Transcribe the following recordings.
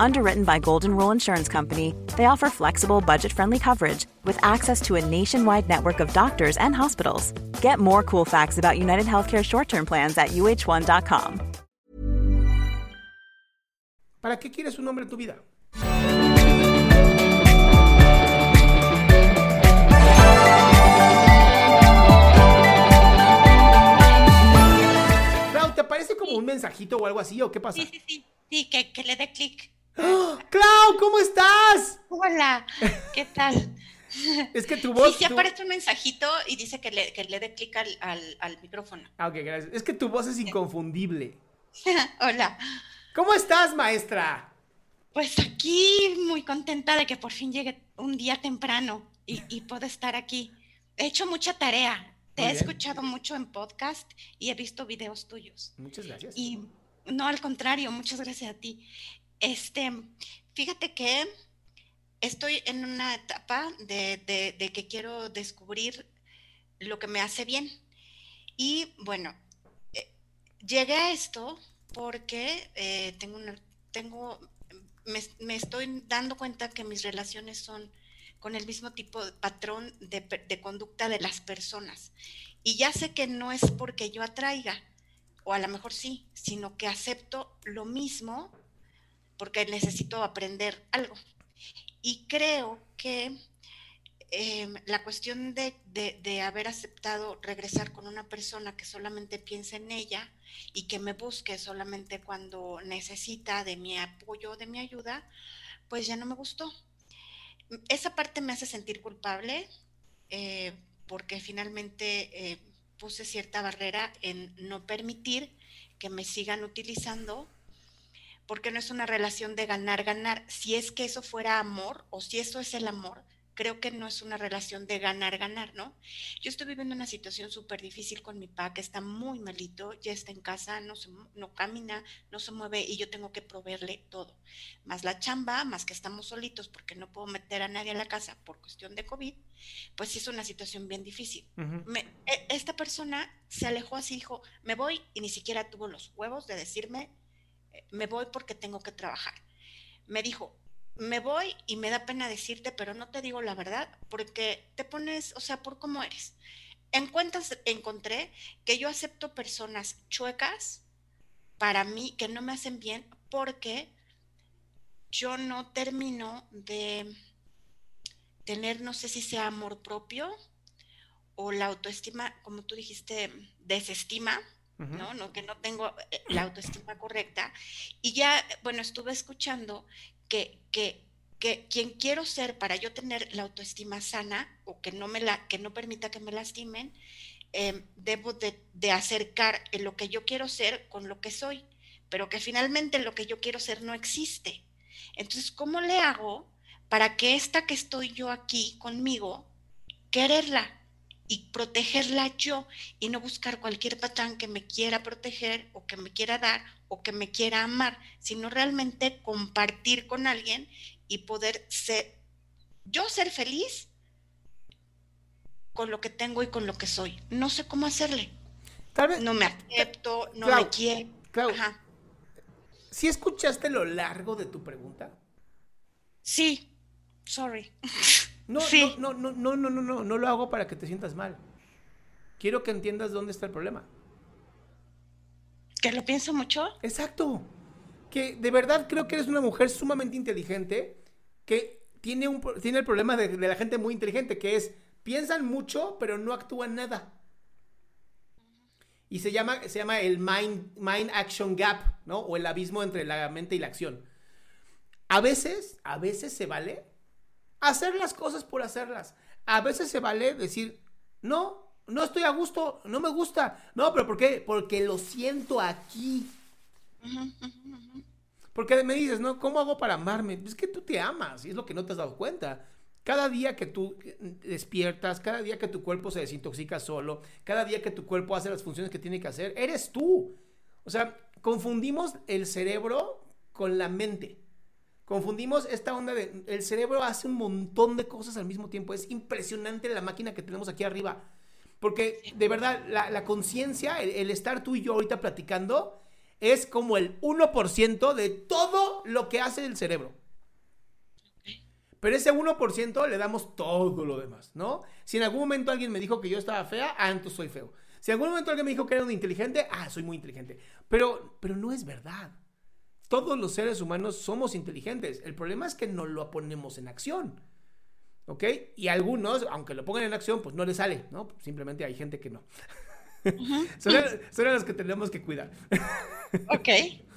Underwritten by Golden Rule Insurance Company, they offer flexible, budget friendly coverage with access to a nationwide network of doctors and hospitals. Get more cool facts about United Healthcare short term plans at uh1.com. ¿Para qué quieres un hombre en tu vida? Clau, ¿te parece como un mensajito o algo así o qué pasa? Sí, sí, sí. Sí, que, que le dé clic. ¡Clau, ¿cómo estás? Hola, ¿qué tal? Es que tu voz... Sí, sí tu- aparece un mensajito y dice que le, que le dé clic al, al, al micrófono. Ah, ok, gracias. Es que tu voz es inconfundible. Hola. ¿Cómo estás, maestra? Pues aquí muy contenta de que por fin llegue un día temprano y, y puedo estar aquí. He hecho mucha tarea. Te Muy he bien. escuchado mucho en podcast y he visto videos tuyos. Muchas gracias. Y no, al contrario, muchas gracias a ti. Este, fíjate que estoy en una etapa de, de- que quiero descubrir lo que me hace bien. Y bueno, eh, llegué a esto porque eh, tengo una, tengo, me, me estoy dando cuenta que mis relaciones son con el mismo tipo de patrón de, de conducta de las personas. Y ya sé que no es porque yo atraiga, o a lo mejor sí, sino que acepto lo mismo porque necesito aprender algo. Y creo que eh, la cuestión de, de- de haber aceptado regresar con una persona que solamente piensa en ella y que me busque solamente cuando necesita de mi apoyo, de mi ayuda, pues ya no me gustó. Esa parte me hace sentir culpable eh, porque finalmente eh, puse cierta barrera en no permitir que me sigan utilizando porque no es una relación de ganar, ganar. Si es que eso fuera amor o si eso es el amor, creo que no es una relación de ganar, ganar, ¿no? Yo estoy viviendo una situación súper difícil con mi papá, que está muy malito, ya está en casa, no, se, no camina, no se mueve y yo tengo que proveerle todo. Más la chamba, más que estamos solitos porque no puedo meter a nadie a la casa por cuestión de COVID, pues sí es una situación bien difícil. Ujú. Me- e- esta persona se alejó así, dijo, me voy y ni siquiera tuvo los huevos de decirme, me voy porque tengo que trabajar. Me dijo, me voy y me da pena decirte, pero no te digo la verdad porque te pones, o sea, por cómo eres. En cuentas encontré que yo acepto personas chuecas para mí que no me hacen bien porque yo no termino de tener, no sé si sea amor propio o la autoestima, como tú dijiste, desestima, ¿no? ¿no? Que no tengo eh, la autoestima correcta. Y ya, bueno, estuve escuchando que, que, que quien quiero ser para yo tener la autoestima sana o que no, me la, que no permita que me lastimen, eh, debo de, acercar lo que yo quiero ser con lo que soy, pero que finalmente lo que yo quiero ser no existe. Entonces, ¿cómo le hago para que esta que estoy yo aquí conmigo, quererla y protegerla yo y no buscar cualquier patán que me quiera proteger o que me quiera dar o que me quiera amar, sino realmente compartir con alguien y poder ser, yo ser feliz con lo que tengo y con lo que soy. No sé cómo hacerle. Tal vez... No me acepto, no Clau, me quiero. Clau, Ajá. ¿sí escuchaste lo largo de tu pregunta? Sí, sorry. No, Sí. no, no, no, no, no, no, no lo hago para que te sientas mal. Quiero que entiendas dónde está el problema. ¿Que lo pienso mucho? Exacto. Que de verdad creo que eres una mujer sumamente inteligente que tiene, un, tiene el problema de, de la gente muy inteligente, que es piensan mucho pero no actúan nada. Y se llama, se llama el mind, mind Action Gap, ¿no? O el abismo entre la mente y la acción. A veces, a veces se vale hacer las cosas por hacerlas. A veces se vale decir, no, no estoy a gusto, no me gusta. No, pero ¿por qué? Porque lo siento aquí. Porque me dices, ¿no? ¿Cómo hago para amarme? Es que tú te amas y es lo que no te has dado cuenta. Cada día que tú despiertas, cada día que tu cuerpo se desintoxica solo, cada día que tu cuerpo hace las funciones que tiene que hacer, eres tú. O sea, confundimos el cerebro con la mente. Confundimos esta onda de... El cerebro hace un montón de cosas al mismo tiempo. Es impresionante la máquina que tenemos aquí arriba. Porque de verdad, la, conciencia, el, estar tú y yo ahorita platicando, es como el 1% de todo lo que hace el cerebro. Pero ese 1% le damos todo lo demás, ¿no? Si en algún momento alguien me dijo que yo estaba fea, ah, entonces soy feo. Si en algún momento alguien me dijo que era un inteligente, ah, soy muy inteligente. Pero, pero no es verdad. Todos los seres humanos somos inteligentes. El problema es que no lo ponemos en acción. ¿Ok? Y algunos, aunque lo pongan en acción, pues no les sale, ¿no? Simplemente hay gente que no. son, son los que tenemos que cuidar. ok.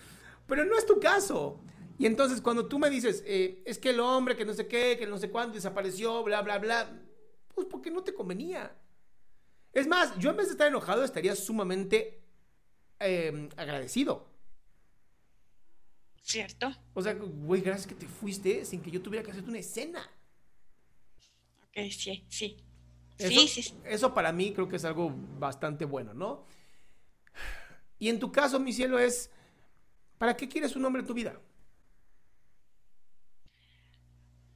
Pero no es tu caso. Y entonces cuando tú me dices, eh, es que el hombre que no sé qué, que no sé cuándo desapareció, bla, bla, bla, pues porque no te convenía. Es más, yo en vez de estar enojado estaría sumamente em, agradecido. Cierto. O sea, güey, gracias que te fuiste sin que yo tuviera que hacerte una escena. Ok, sí, sí. sí, sí. Eso para mí creo que es algo bastante bueno, ¿no? Y en tu caso, mi cielo, es, ¿para qué quieres un hombre en tu vida?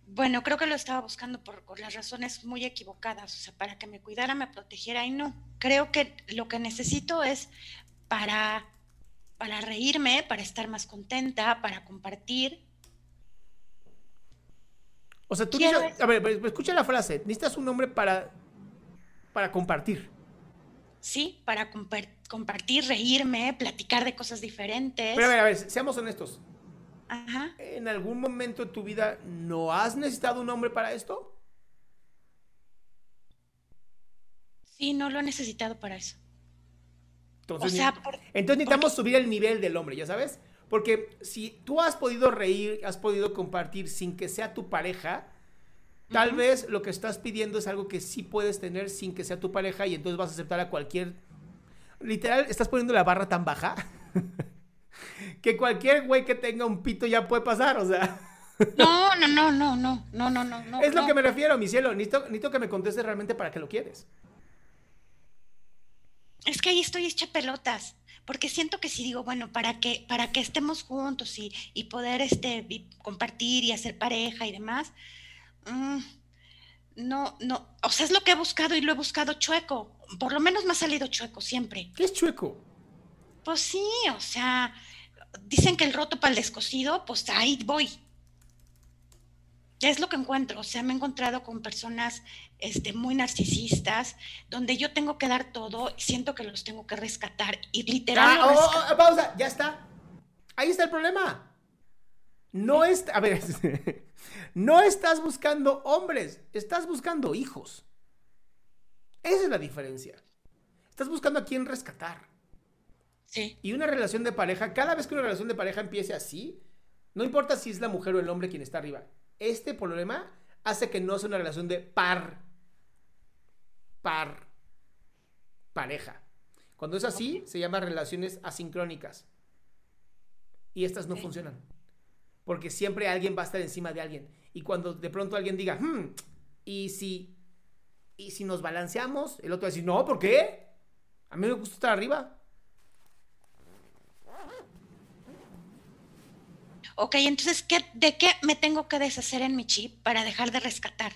Bueno, creo que lo estaba buscando por, las razones muy equivocadas, o sea, para que me cuidara, me protegiera y no. Creo que lo que necesito es para, para reírme, para estar más contenta, para compartir. O sea, tú dices, a ver, escucha la frase, necesitas un hombre para, para compartir. Sí, para compartir, reírme, platicar de cosas diferentes. Pero a ver, a ver, seamos honestos. ¿En algún momento de tu vida no has necesitado un hombre para esto? Sí, no lo he necesitado para eso. Entonces, entonces necesitamos subir el nivel del hombre, ¿ya sabes? Porque si tú has podido reír, has podido compartir sin que sea tu pareja, tal vez lo que estás pidiendo es algo que sí puedes tener sin que sea tu pareja y entonces vas a aceptar a cualquier... Literal, estás poniendo la barra tan baja que cualquier güey que tenga un pito ya puede pasar, o sea. No, no, no, no, no, no, no, no. Es lo que me refiero, mi cielo. Necesito, necesito que me contestes realmente para qué lo quieres. Es que ahí estoy hecha pelotas, porque siento que si digo, bueno, para que, para que estemos juntos y, y poder este, compartir y hacer pareja y demás, mm, no, no, o sea, es lo que he buscado y lo he buscado chueco. Por lo menos me ha salido chueco siempre. ¿Qué es chueco? Pues sí, o sea, dicen que el roto para el descosido, pues ahí voy. Es lo que encuentro, o sea, me he encontrado con personas este, muy narcisistas, donde yo tengo que dar todo y siento que los tengo que rescatar. Y literal. Ah, oh, oh, pausa, ya está. Ahí está el problema. No es, a ver, no estás buscando hombres, estás buscando hijos. Esa es la diferencia. Estás buscando a quién rescatar. Y una relación de pareja, cada vez que una relación de pareja empiece así, no importa si es la mujer o el hombre quien está arriba, este problema hace que no sea una relación de par, par, pareja. Cuando es así, se llama relaciones asincrónicas. Y estas no funcionan. Porque siempre alguien va a estar encima de alguien. Y cuando de pronto alguien diga, hmm, ¿y si, y si nos balanceamos? El otro va a decir, no, ¿por qué? A mí me gusta estar arriba. Ok, entonces, ¿qué, ¿de qué me tengo que deshacer en mi chip para dejar de rescatar?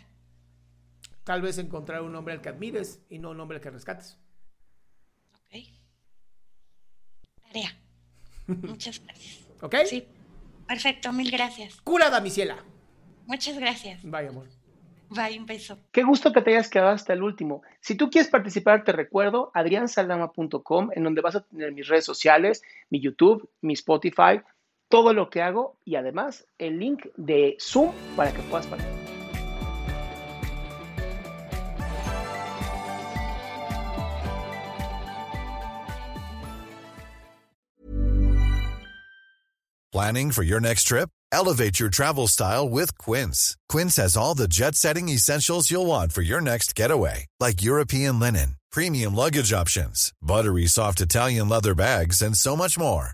Tal vez encontrar un hombre al que admires y no un hombre al que rescates. Ok. Tarea. Muchas gracias. ¿Ok? Sí. Perfecto, mil gracias. Curada, mi ciela. Muchas gracias. Bye, amor. Bye, un beso. Qué gusto que te hayas quedado hasta el último. Si tú quieres participar, te recuerdo adriansaldama.com, en donde vas a tener mis redes sociales, mi YouTube, mi Spotify, todo lo que hago y además el link de Zoom para que puedas participar. Planning for your next trip? Elevate your travel style with Quince. Quince has all the jet-setting essentials you'll want for your next getaway, like European linen, premium luggage options, buttery soft Italian leather bags and so much more